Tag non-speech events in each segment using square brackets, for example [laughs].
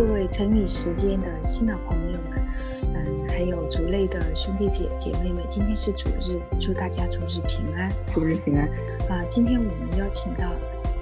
各位成语时间的新老朋友们，嗯，还有族类的兄弟姐姐妹们，今天是主日，祝大家主日平安，主日平安。啊，今天我们邀请到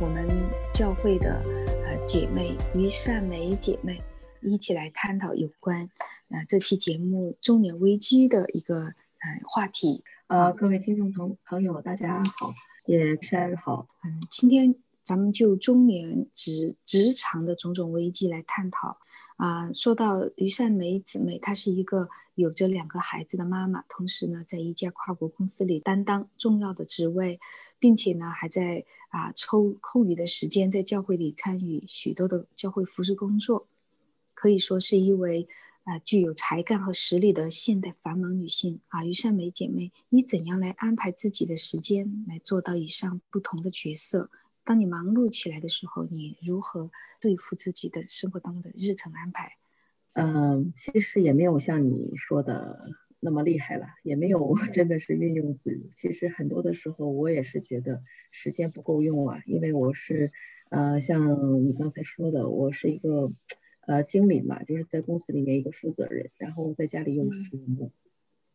我们教会的呃姐妹于善梅姐妹，一起来探讨有关呃这期节目中年危机的一个呃话题。呃，各位听众朋朋友，大家好，也山好。嗯，今天。咱们就中年职职场的种种危机来探讨啊。说到于善梅姊妹，她是一个有着两个孩子的妈妈，同时呢，在一家跨国公司里担当重要的职位，并且呢，还在啊抽空余的时间在教会里参与许多的教会服饰工作，可以说是一位啊具有才干和实力的现代繁忙女性啊。于善梅姐妹，你怎样来安排自己的时间，来做到以上不同的角色？当你忙碌起来的时候，你如何对付自己的生活当中的日程安排？嗯，其实也没有像你说的那么厉害了，也没有 [laughs] 真的是运用自如。其实很多的时候，我也是觉得时间不够用啊，因为我是，呃，像你刚才说的，我是一个，呃，经理嘛，就是在公司里面一个负责人，然后在家里又是。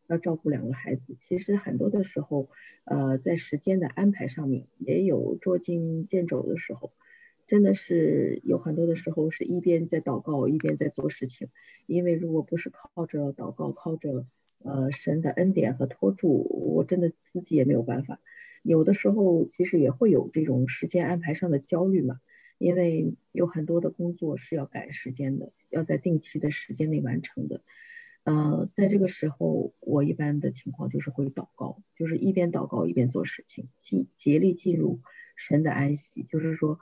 要照顾两个孩子，其实很多的时候，呃，在时间的安排上面也有捉襟见肘的时候，真的是有很多的时候是一边在祷告一边在做事情，因为如果不是靠着祷告，靠着呃神的恩典和托住，我真的自己也没有办法。有的时候其实也会有这种时间安排上的焦虑嘛，因为有很多的工作是要赶时间的，要在定期的时间内完成的。呃，在这个时候，我一般的情况就是会祷告，就是一边祷告一边做事情，尽竭力进入神的安息。就是说，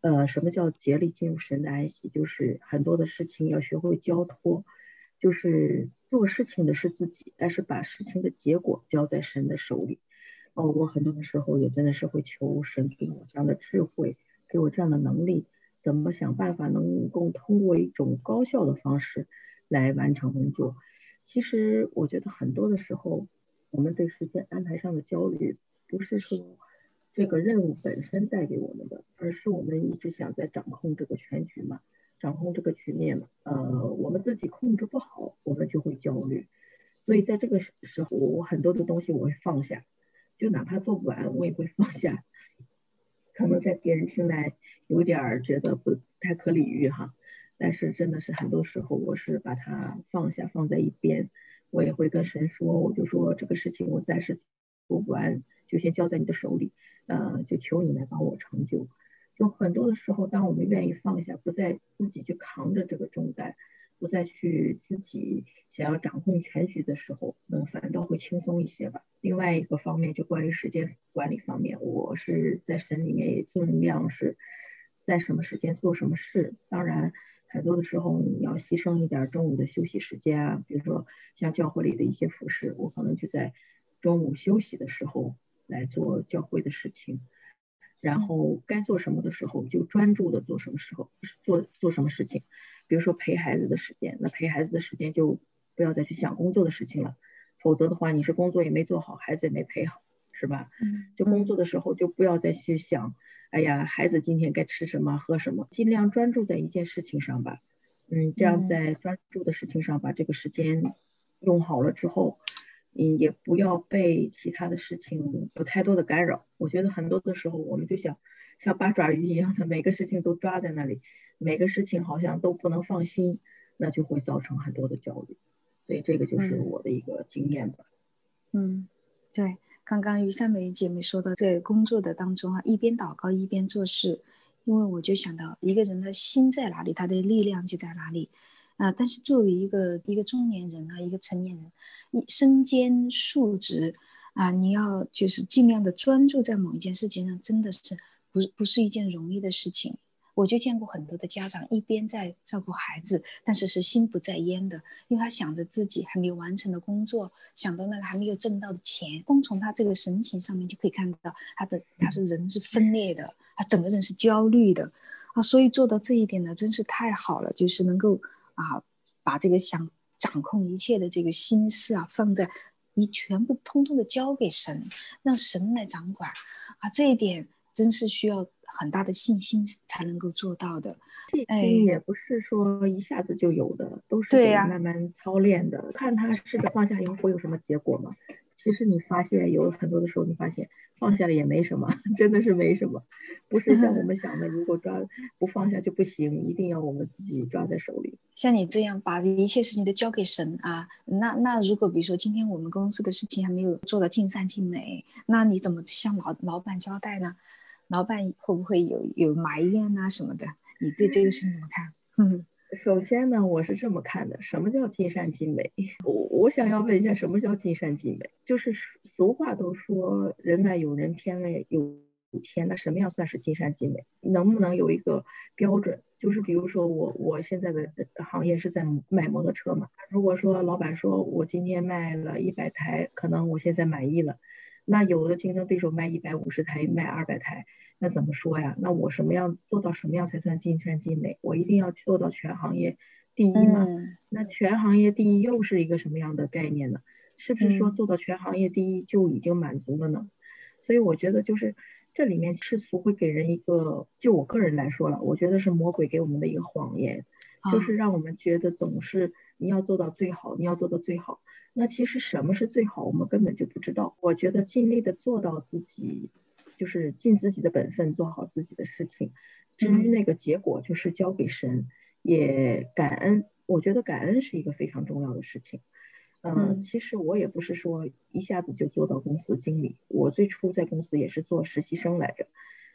呃，什么叫竭力进入神的安息？就是很多的事情要学会交托，就是做事情的是自己，但是把事情的结果交在神的手里。哦，我很多的时候也真的是会求神给我这样的智慧，给我这样的能力，怎么想办法能够通过一种高效的方式。来完成工作。其实我觉得很多的时候，我们对时间安排上的焦虑，不是说这个任务本身带给我们的，而是我们一直想在掌控这个全局嘛，掌控这个局面嘛。呃，我们自己控制不好，我们就会焦虑。所以在这个时候，我很多的东西我会放下，就哪怕做不完，我也会放下。[laughs] 可能在别人听来有点觉得不太可理喻哈。但是真的是很多时候，我是把它放下放在一边，我也会跟神说，我就说这个事情我暂时做不完，就先交在你的手里，呃，就求你来帮我成就。就很多的时候，当我们愿意放下，不再自己去扛着这个重担，不再去自己想要掌控全局的时候，嗯，反倒会轻松一些吧。另外一个方面，就关于时间管理方面，我是在神里面也尽量是在什么时间做什么事，当然。很多的时候，你要牺牲一点中午的休息时间啊，比如说像教会里的一些服饰，我可能就在中午休息的时候来做教会的事情，然后该做什么的时候就专注的做什么时候做做什么事情，比如说陪孩子的时间，那陪孩子的时间就不要再去想工作的事情了，否则的话你是工作也没做好，孩子也没陪好，是吧？嗯，就工作的时候就不要再去想。哎呀，孩子今天该吃什么喝什么，尽量专注在一件事情上吧。嗯，这样在专注的事情上把这个时间用好了之后，嗯，也不要被其他的事情有太多的干扰。我觉得很多的时候，我们就想像八爪鱼一样的，每个事情都抓在那里，每个事情好像都不能放心，那就会造成很多的焦虑。所以这个就是我的一个经验吧。嗯，对。刚刚于三梅姐妹说到，在工作的当中啊，一边祷告一边做事，因为我就想到，一个人的心在哪里，他的力量就在哪里，啊，但是作为一个一个中年人啊，一个成年人，你身兼数职啊，你要就是尽量的专注在某一件事情上，真的是不不是一件容易的事情。我就见过很多的家长一边在照顾孩子，但是是心不在焉的，因为他想着自己还没有完成的工作，想到那个还没有挣到的钱，光从他这个神情上面就可以看到他的他是人是分裂的，他整个人是焦虑的啊，所以做到这一点呢，真是太好了，就是能够啊把这个想掌控一切的这个心思啊放在你全部通通的交给神，让神来掌管啊，这一点。真是需要很大的信心才能够做到的。信心也不是说一下子就有的，都是得慢慢操练的。看他试着放下以后会有什么结果吗？其实你发现有很多的时候，你发现放下了也没什么，[laughs] 真的是没什么，不是像我们想的，如果抓不放下就不行，一定要我们自己抓在手里。像你这样把一切事情都交给神啊，那那如果比如说今天我们公司的事情还没有做到尽善尽美，那你怎么向老老板交代呢？老板会不会有有埋怨啊什么的？你对这个事情怎么看？嗯。首先呢，我是这么看的，什么叫尽善尽美？我我想要问一下，什么叫尽善尽美？就是俗话都说人外有人，天外有天，那什么样算是尽善尽美？能不能有一个标准？就是比如说我我现在的行业是在卖摩托车嘛，如果说老板说我今天卖了一百台，可能我现在满意了，那有的竞争对手卖一百五十台，卖二百台。那怎么说呀？那我什么样做到什么样才算尽善尽美？我一定要做到全行业第一吗？那全行业第一又是一个什么样的概念呢？是不是说做到全行业第一就已经满足了呢？所以我觉得就是这里面世俗会给人一个，就我个人来说了，我觉得是魔鬼给我们的一个谎言，就是让我们觉得总是你要做到最好，你要做到最好。那其实什么是最好，我们根本就不知道。我觉得尽力的做到自己。就是尽自己的本分，做好自己的事情。至于那个结果，就是交给神，也感恩。我觉得感恩是一个非常重要的事情。嗯，其实我也不是说一下子就做到公司经理，我最初在公司也是做实习生来着。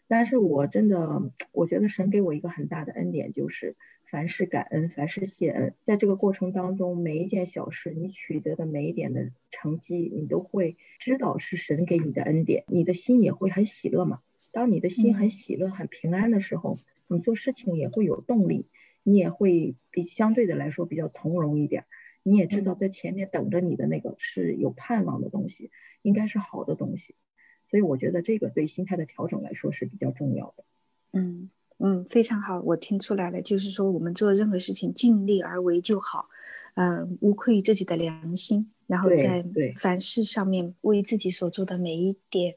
但是我真的，我觉得神给我一个很大的恩典，就是凡事感恩，凡事谢恩。在这个过程当中，每一件小事，你取得的每一点的成绩，你都会知道是神给你的恩典，你的心也会很喜乐嘛。当你的心很喜乐、很平安的时候，你做事情也会有动力，你也会比相对的来说比较从容一点。你也知道在前面等着你的那个是有盼望的东西，应该是好的东西。所以我觉得这个对心态的调整来说是比较重要的。嗯嗯，非常好，我听出来了，就是说我们做任何事情尽力而为就好，嗯，无愧于自己的良心，然后在凡事上面为自己所做的每一点。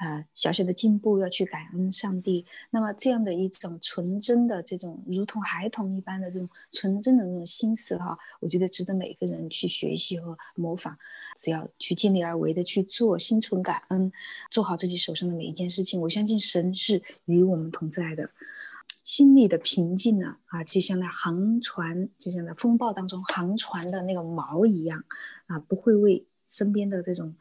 啊，小小的进步要去感恩上帝。那么这样的一种纯真的这种，如同孩童一般的这种纯真的那种心思哈，我觉得值得每个人去学习和模仿。只要去尽力而为的去做，心存感恩，做好自己手上的每一件事情，我相信神是与我们同在的。心里的平静呢，啊，就像那航船，就像那风暴当中航船的那个锚一样，啊，不会为身边的这种。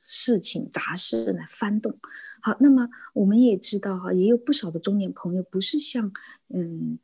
事情杂事来翻动，好，那么我们也知道哈，也有不少的中年朋友不是像，嗯，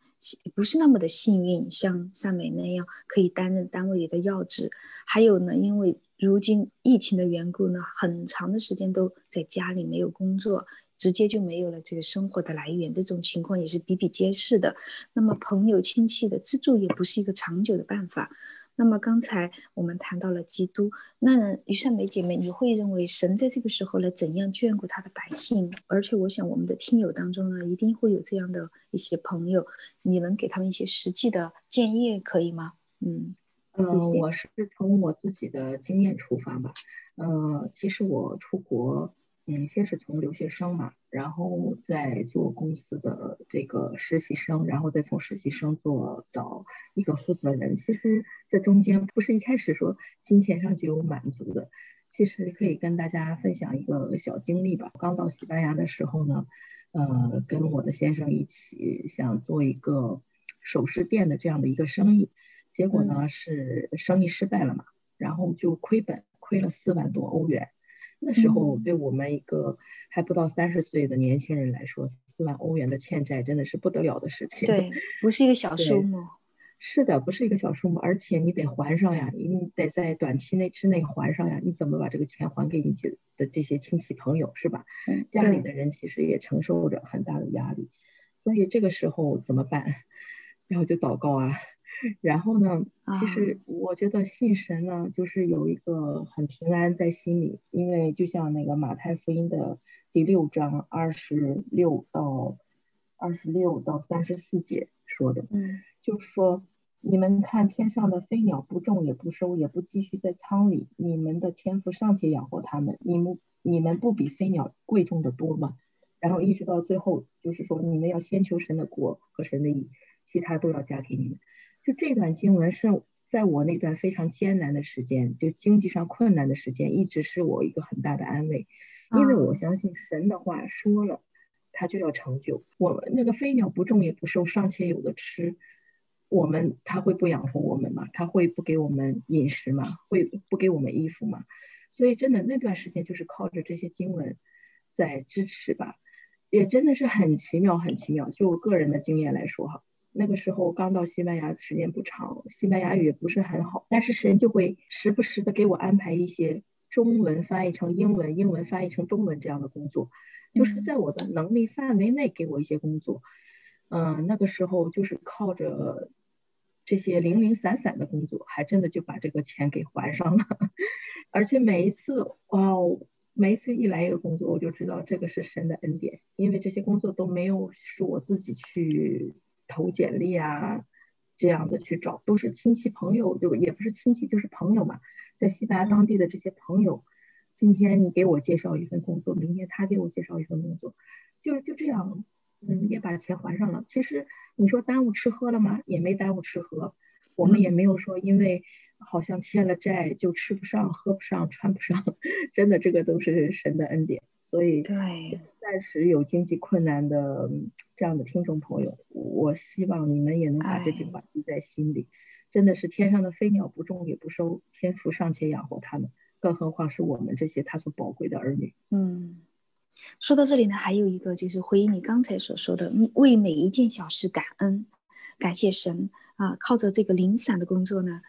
不是那么的幸运，像善美那样可以担任单位里的要职，还有呢，因为如今疫情的缘故呢，很长的时间都在家里没有工作，直接就没有了这个生活的来源，这种情况也是比比皆是的。那么朋友亲戚的资助也不是一个长久的办法。那么刚才我们谈到了基督，那于善美姐妹，你会认为神在这个时候呢，怎样眷顾他的百姓？而且我想我们的听友当中呢，一定会有这样的一些朋友，你能给他们一些实际的建议，可以吗？嗯，呃，我是从我自己的经验出发吧，呃，其实我出国。嗯，先是从留学生嘛，然后再做公司的这个实习生，然后再从实习生做到一个负责人。其实这中间不是一开始说金钱上就有满足的。其实可以跟大家分享一个小经历吧。刚到西班牙的时候呢，呃，跟我的先生一起想做一个首饰店的这样的一个生意，结果呢是生意失败了嘛，然后就亏本，亏了四万多欧元。那时候对我们一个还不到三十岁的年轻人来说，四万欧元的欠债真的是不得了的事情。对，不是一个小数目。是的，不是一个小数目，而且你得还上呀，你得在短期内之内还上呀。你怎么把这个钱还给你的这些亲戚朋友，是吧？家里的人其实也承受着很大的压力，所以这个时候怎么办？[laughs] 然后就祷告啊。然后呢？其实我觉得信神呢，就是有一个很平安在心里，因为就像那个马太福音的第六章二十六到二十六到三十四节说的，嗯，就是说你们看天上的飞鸟不种也不收也不积蓄在仓里，你们的天赋尚且养活它们，你们你们不比飞鸟贵重的多吗？然后一直到最后，就是说你们要先求神的国和神的义，其他都要加给你们。就这段经文是在我那段非常艰难的时间，就经济上困难的时间，一直是我一个很大的安慰，因为我相信神的话说了，他就要成就。我们那个飞鸟不种也不收，尚且有的吃，我们他会不养活我们吗？他会不给我们饮食吗？会不给我们衣服吗？所以真的那段时间就是靠着这些经文在支持吧，也真的是很奇妙，很奇妙。就我个人的经验来说哈。那个时候刚到西班牙，时间不长，西班牙语也不是很好，但是神就会时不时的给我安排一些中文翻译成英文，英文翻译成中文这样的工作，就是在我的能力范围内给我一些工作。嗯，那个时候就是靠着这些零零散散的工作，还真的就把这个钱给还上了。[laughs] 而且每一次哦，每一次一来一个工作，我就知道这个是神的恩典，因为这些工作都没有是我自己去。投简历啊，这样的去找都是亲戚朋友，就也不是亲戚，就是朋友嘛，在西班牙当地的这些朋友，今天你给我介绍一份工作，明天他给我介绍一份工作，就就这样，嗯，也把钱还上了。其实你说耽误吃喝了吗？也没耽误吃喝，我们也没有说因为好像欠了债就吃不上、喝不上、穿不上，[laughs] 真的这个都是神的恩典。所以，对暂时有经济困难的这样的听众朋友，我希望你们也能把这句话记在心里。真的是天上的飞鸟不种也不收，天父尚且养活他们，更何况是我们这些他所宝贵的儿女。嗯，说到这里呢，还有一个就是回应你刚才所说的，为每一件小事感恩，感谢神啊！靠着这个零散的工作呢，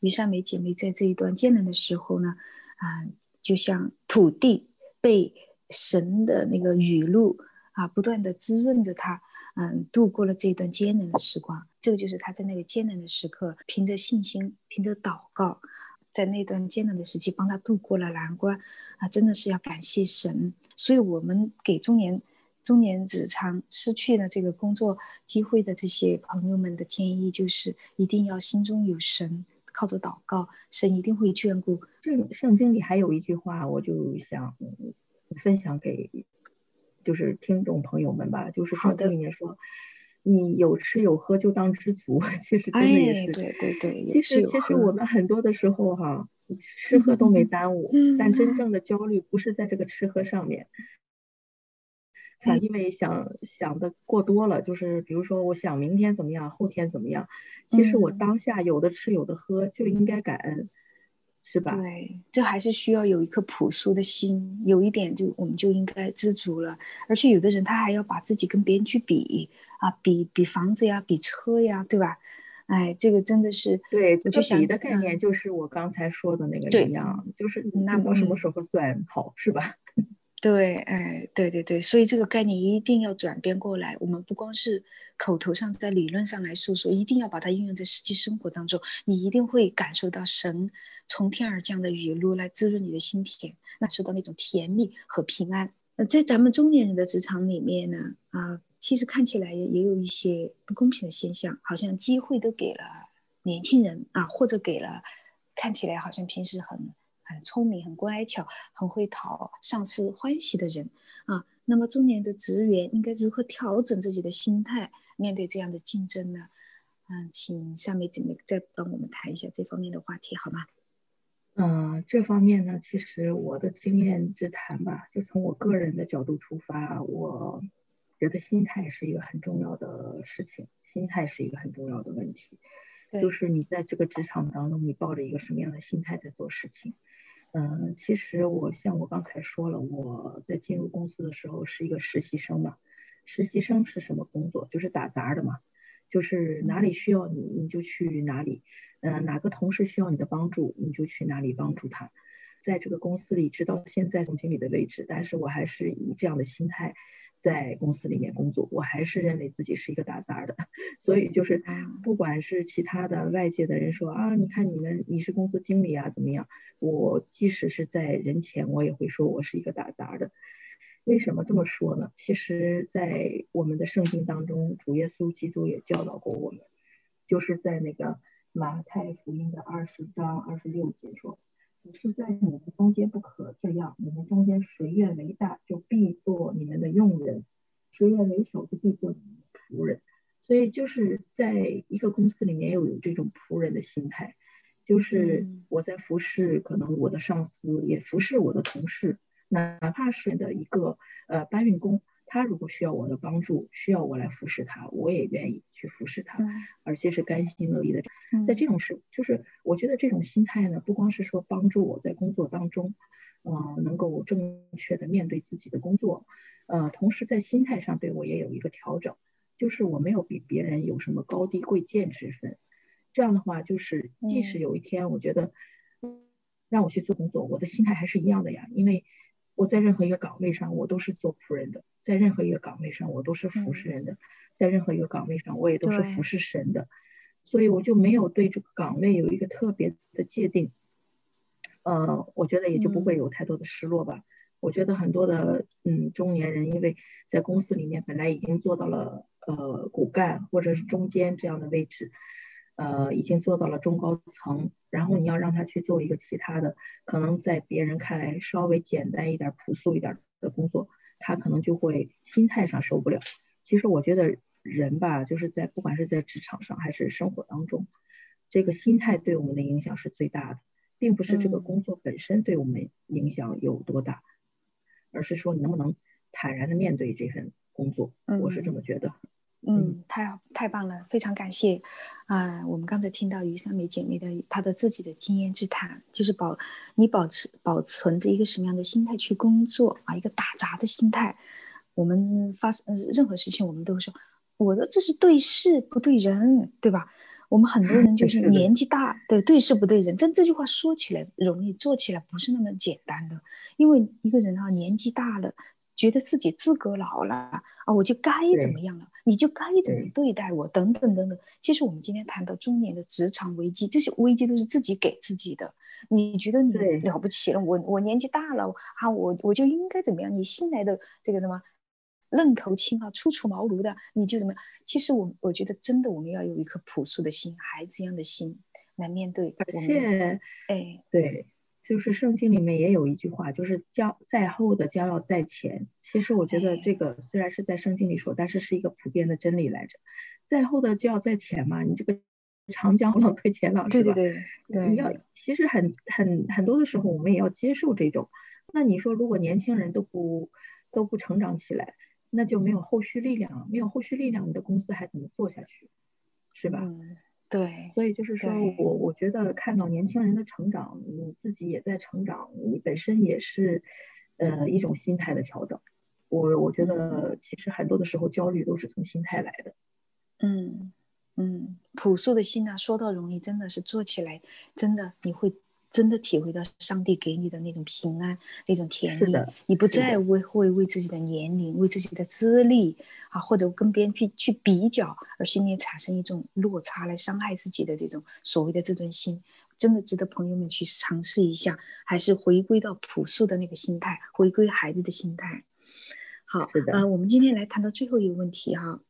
于善美姐妹在这一段艰难的时候呢，啊，就像土地被。神的那个雨露啊，不断的滋润着他，嗯，度过了这段艰难的时光。这个就是他在那个艰难的时刻，凭着信心，凭着祷告，在那段艰难的时期帮他度过了难关啊！真的是要感谢神。所以，我们给中年中年职场失去了这个工作机会的这些朋友们的建议，就是一定要心中有神，靠着祷告，神一定会眷顾。这圣经里还有一句话，我就想。分享给就是听众朋友们吧，就是说这里面说，你有吃有喝就当知足，[laughs] 其实真的也是对对对。其实其实我们很多的时候哈，吃喝都没耽误，但真正的焦虑不是在这个吃喝上面，啊，因为想想的过多了，就是比如说我想明天怎么样，后天怎么样，其实我当下有的吃有的喝就应该感恩。是吧？对，这还是需要有一颗朴素的心，有一点就我们就应该知足了。而且有的人他还要把自己跟别人去比啊，比比房子呀，比车呀，对吧？哎，这个真的是对，我就想比的概念就是我刚才说的那个一样，就是那我什么时候算好，是吧？对，哎，对对对，所以这个概念一定要转变过来。我们不光是口头上在理论上来说说，一定要把它应用在实际生活当中。你一定会感受到神从天而降的雨露来滋润你的心田，感受到那种甜蜜和平安。那在咱们中年人的职场里面呢，啊，其实看起来也有一些不公平的现象，好像机会都给了年轻人啊，或者给了看起来好像平时很。很聪明、很乖巧、很会讨上司欢喜的人啊，那么中年的职员应该如何调整自己的心态，面对这样的竞争呢？嗯，请下面姐妹再帮我们谈一下这方面的话题好吗？嗯，这方面呢，其实我的经验之谈吧，就从我个人的角度出发，我觉得心态是一个很重要的事情，心态是一个很重要的问题，就是你在这个职场当中，你抱着一个什么样的心态在做事情。嗯，其实我像我刚才说了，我在进入公司的时候是一个实习生嘛。实习生是什么工作？就是打杂的嘛，就是哪里需要你你就去哪里，嗯，哪个同事需要你的帮助你就去哪里帮助他。在这个公司里，直到现在总经理的位置，但是我还是以这样的心态。在公司里面工作，我还是认为自己是一个打杂的，所以就是不管是其他的外界的人说啊，你看你们你是公司经理啊怎么样？我即使是在人前，我也会说我是一个打杂的。为什么这么说呢？其实，在我们的圣经当中，主耶稣基督也教导过我们，就是在那个马太福音的二十章二十六节说。是在你们中间不可这样，你们中间谁愿为大，就必做你们的用人，谁愿为首就可以做仆人。所以就是在一个公司里面，要有这种仆人的心态，就是我在服侍可能我的上司，也服侍我的同事，哪怕是的一个呃搬运工，他如果需要我的帮助，需要我来服侍他，我也愿意去服侍他，而且是甘心乐意的。在这种时，就是我觉得这种心态呢，不光是说帮助我在工作当中，呃，能够正确的面对自己的工作，呃，同时在心态上对我也有一个调整。就是我没有比别人有什么高低贵贱之分，这样的话，就是即使有一天我觉得让我去做工作，我的心态还是一样的呀。因为我在任何一个岗位上，我都是做仆人的；在任何一个岗位上，我都是服侍人的；在任何一个岗位上，我也都是服侍神的。所以我就没有对这个岗位有一个特别的界定。呃，我觉得也就不会有太多的失落吧。我觉得很多的嗯中年人，因为在公司里面本来已经做到了。呃，骨干或者是中间这样的位置，呃，已经做到了中高层，然后你要让他去做一个其他的，可能在别人看来稍微简单一点、朴素一点的工作，他可能就会心态上受不了。其实我觉得人吧，就是在不管是在职场上还是生活当中，这个心态对我们的影响是最大的，并不是这个工作本身对我们影响有多大，而是说你能不能坦然的面对这份工作。我是这么觉得。嗯，太太棒了，非常感谢啊！我们刚才听到于三梅姐妹的她的自己的经验之谈，就是保你保持保存着一个什么样的心态去工作啊？一个打杂的心态。我们发生任何事情，我们都会说，我的这是对事不对人，对吧？我们很多人就是年纪大，对对事不对人。但这句话说起来容易，做起来不是那么简单的。因为一个人啊，年纪大了。觉得自己资格老了啊，我就该怎么样了？你就该怎么对待我？等等等等。其实我们今天谈到中年的职场危机，这些危机都是自己给自己的。你觉得你了不起了？我我年纪大了啊，我我就应该怎么样？你新来的这个什么愣头青啊，初出茅庐的，你就怎么样？其实我我觉得真的，我们要有一颗朴素的心，孩子一样的心来面对。而且，哎，对。就是圣经里面也有一句话，就是将在后的将要在前。其实我觉得这个虽然是在圣经里说，但是是一个普遍的真理来着。在后的就要在前嘛，你这个长江后浪推前浪，是吧？对对对，你要其实很很很多的时候，我们也要接受这种。那你说，如果年轻人都不都不成长起来，那就没有后续力量了，没有后续力量，你的公司还怎么做下去？是吧？对，所以就是说我我觉得看到年轻人的成长，你自己也在成长，你本身也是，呃，一种心态的调整。我我觉得其实很多的时候焦虑都是从心态来的。嗯嗯，朴素的心啊，说到容易，真的是做起来，真的你会。真的体会到上帝给你的那种平安，那种甜蜜。你不再为会为自己的年龄、为自己的资历啊，或者跟别人去去比较，而心里产生一种落差，来伤害自己的这种所谓的自尊心，真的值得朋友们去尝试一下。还是回归到朴素的那个心态，回归孩子的心态。好，呃，我们今天来谈到最后一个问题哈，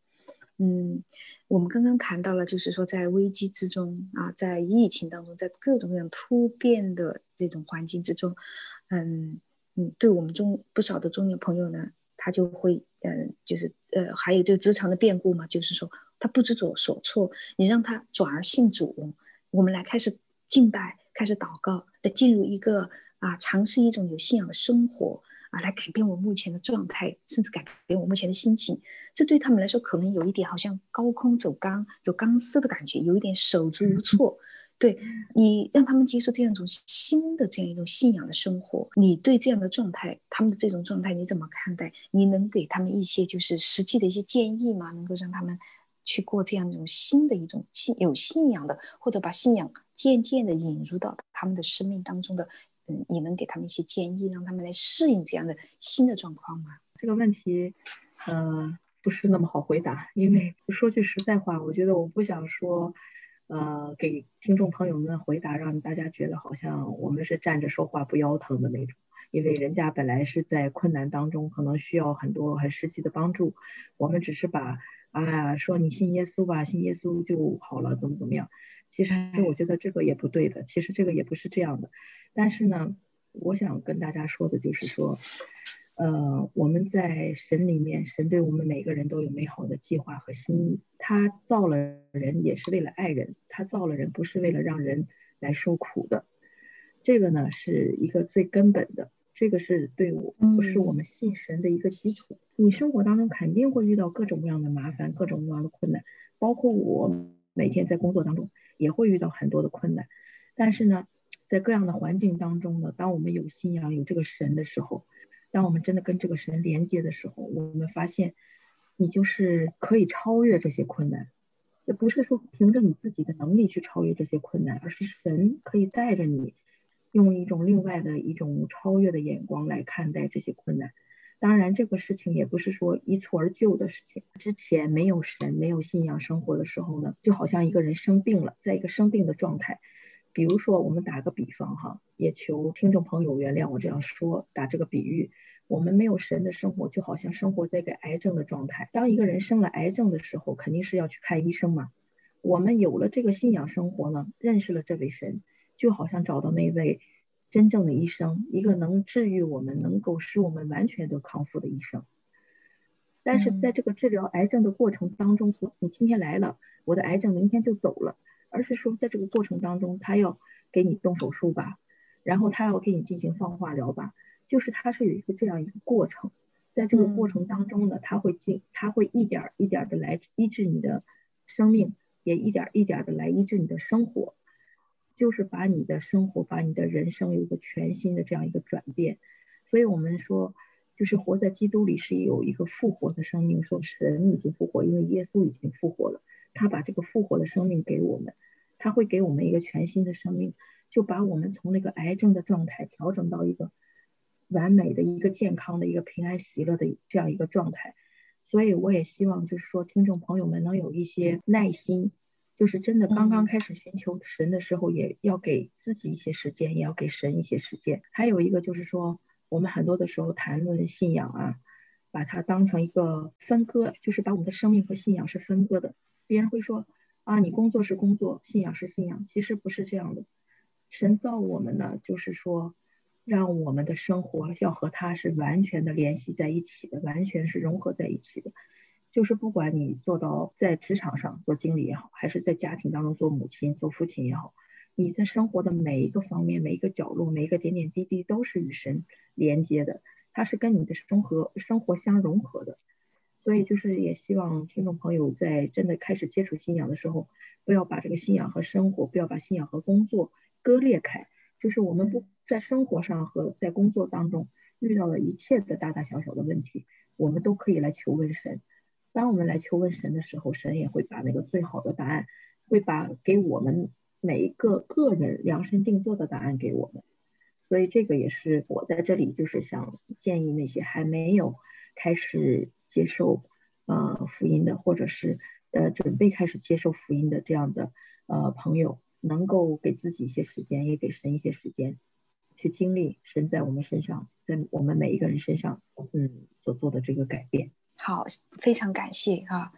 嗯。我们刚刚谈到了，就是说在危机之中啊，在疫情当中，在各种各样突变的这种环境之中，嗯嗯，对我们中不少的中年朋友呢，他就会嗯，就是呃，还有这个职场的变故嘛，就是说他不知所所措，你让他转而信主，我们来开始敬拜，开始祷告，来进入一个啊，尝试一种有信仰的生活。啊，来改变我目前的状态，甚至改变我目前的心情，这对他们来说可能有一点好像高空走钢、走钢丝的感觉，有一点手足无措。对你让他们接受这样一种新的这样一种信仰的生活，你对这样的状态，他们的这种状态你怎么看待？你能给他们一些就是实际的一些建议吗？能够让他们去过这样一种新的一种信有信仰的，或者把信仰渐渐的引入到他们的生命当中的。嗯，你能给他们一些建议，让他们来适应这样的新的状况吗？这个问题，呃，不是那么好回答。因为说句实在话，我觉得我不想说，呃，给听众朋友们回答，让大家觉得好像我们是站着说话不腰疼的那种。因为人家本来是在困难当中，可能需要很多很实际的帮助，我们只是把啊说你信耶稣吧，信耶稣就好了，怎么怎么样。其实我觉得这个也不对的，其实这个也不是这样的。但是呢，我想跟大家说的就是说，呃，我们在神里面，神对我们每个人都有美好的计划和心意。他造了人也是为了爱人，他造了人不是为了让人来受苦的。这个呢是一个最根本的，这个是对我，不是我们信神的一个基础。你生活当中肯定会遇到各种各样的麻烦，各种各样的困难，包括我每天在工作当中也会遇到很多的困难。但是呢，在各样的环境当中呢，当我们有信仰、有这个神的时候，当我们真的跟这个神连接的时候，我们发现，你就是可以超越这些困难。也不是说凭着你自己的能力去超越这些困难，而是神可以带着你。用一种另外的一种超越的眼光来看待这些困难，当然这个事情也不是说一蹴而就的事情。之前没有神、没有信仰生活的时候呢，就好像一个人生病了，在一个生病的状态。比如说，我们打个比方哈，也求听众朋友原谅我这样说，打这个比喻，我们没有神的生活，就好像生活在一个癌症的状态。当一个人生了癌症的时候，肯定是要去看医生嘛。我们有了这个信仰生活呢，认识了这位神。就好像找到那位真正的医生，一个能治愈我们、能够使我们完全的康复的医生。但是在这个治疗癌症的过程当中，你今天来了，我的癌症明天就走了，而是说在这个过程当中，他要给你动手术吧，然后他要给你进行放化疗吧，就是他是有一个这样一个过程，在这个过程当中呢，他会进，他会一点一点的来医治你的生命，也一点一点的来医治你的生活。就是把你的生活，把你的人生有一个全新的这样一个转变，所以我们说，就是活在基督里是有一个复活的生命，说神已经复活，因为耶稣已经复活了，他把这个复活的生命给我们，他会给我们一个全新的生命，就把我们从那个癌症的状态调整到一个完美的一个健康的一个平安喜乐的这样一个状态，所以我也希望就是说听众朋友们能有一些耐心。就是真的，刚刚开始寻求神的时候，也要给自己一些时间，也要给神一些时间。还有一个就是说，我们很多的时候谈论信仰啊，把它当成一个分割，就是把我们的生命和信仰是分割的。别人会说啊，你工作是工作，信仰是信仰，其实不是这样的。神造我们呢，就是说，让我们的生活要和他是完全的联系在一起的，完全是融合在一起的。就是不管你做到在职场上做经理也好，还是在家庭当中做母亲、做父亲也好，你在生活的每一个方面、每一个角落、每一个点点滴滴都是与神连接的，它是跟你的生活生活相融合的。所以就是也希望听众朋友在真的开始接触信仰的时候，不要把这个信仰和生活，不要把信仰和工作割裂开。就是我们不在生活上和在工作当中遇到了一切的大大小小的问题，我们都可以来求问神。当我们来求问神的时候，神也会把那个最好的答案，会把给我们每一个个人量身定做的答案给我们。所以这个也是我在这里就是想建议那些还没有开始接受呃福音的，或者是呃准备开始接受福音的这样的呃朋友，能够给自己一些时间，也给神一些时间，去经历神在我们身上，在我们每一个人身上，嗯所做的这个改变。好，非常感谢啊！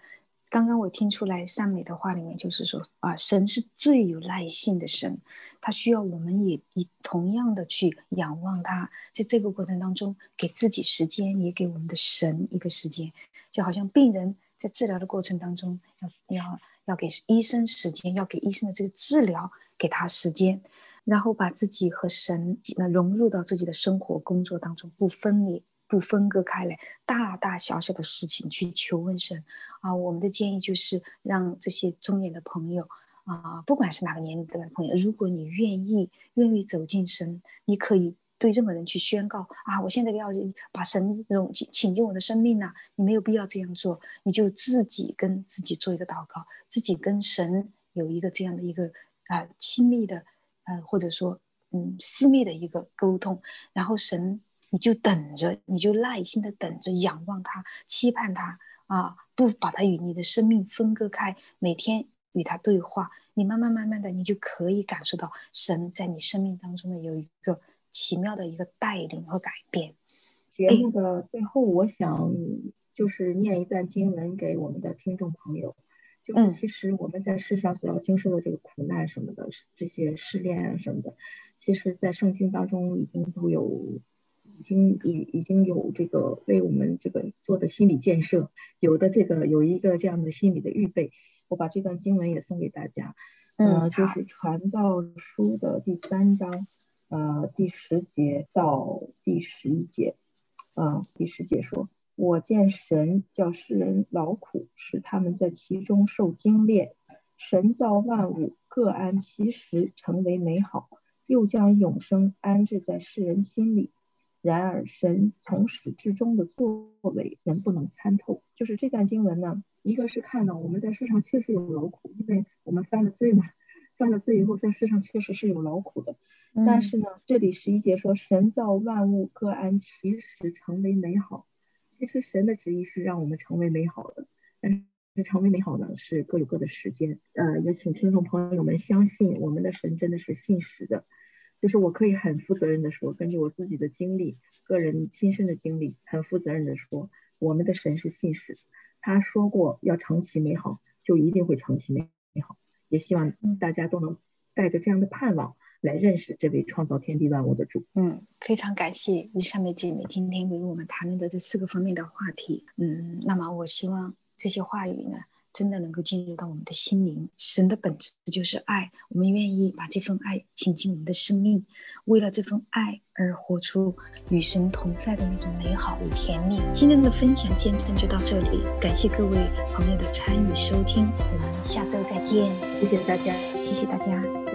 刚刚我听出来善美的话里面就是说啊，神是最有耐性的神，他需要我们也以同样的去仰望他，在这个过程当中给自己时间，也给我们的神一个时间，就好像病人在治疗的过程当中要要要给医生时间，要给医生的这个治疗给他时间，然后把自己和神那融入到自己的生活工作当中，不分离。不分割开来，大大小小的事情去求问神啊！我们的建议就是让这些中年的朋友啊，不管是哪个年龄的朋友，如果你愿意，愿意走进神，你可以对任何人去宣告啊！我现在要把神融请请进我的生命呐！你没有必要这样做，你就自己跟自己做一个祷告，自己跟神有一个这样的一个啊亲密的呃或者说嗯私密的一个沟通，然后神。你就等着，你就耐心的等着，仰望他，期盼他啊，不把他与你的生命分割开，每天与他对话，你慢慢慢慢的，你就可以感受到神在你生命当中的有一个奇妙的一个带领和改变。节目的最后，我想就是念一段经文给我们的听众朋友，就是其实我们在世上所要经受的这个苦难什么的，这些试炼啊什么的，其实在圣经当中已经都有。已经已已经有这个为我们这个做的心理建设，有的这个有一个这样的心理的预备。我把这段经文也送给大家，呃，就是传道书的第三章，呃，第十节到第十一节，啊，第十节说：“我见神叫世人劳苦，使他们在其中受精炼。神造万物，各安其时，成为美好，又将永生安置在世人心里。然而神从始至终的作为，人不能参透。”就是这段经文呢。一个是看到我们在世上确实有劳苦，因为我们犯了罪嘛，犯了罪以后在世上确实是有劳苦的。但是呢，这里十一节说神造万物各安其时成为美好，其实神的旨意是让我们成为美好的，但是成为美好呢是各有各的时间。呃，也请听众朋友们相信我们的神真的是信实的，就是我可以很负责任的说，根据我自己的经历，个人亲身的经历，很负责任的说，我们的神是信使。他说过要成其美好，就一定会成其美好。也希望大家都能带着这样的盼望来认识这位创造天地万物的主。嗯，非常感谢于上面姐妹今天为我们谈论的这四个方面的话题。嗯，那么我希望这些话语呢。真的能够进入到我们的心灵，神的本质就是爱。我们愿意把这份爱请进我们的生命，为了这份爱而活出与神同在的那种美好与甜蜜。今天的分享见证就到这里，感谢各位朋友的参与收听，我们下周再见。谢谢大家，谢谢大家。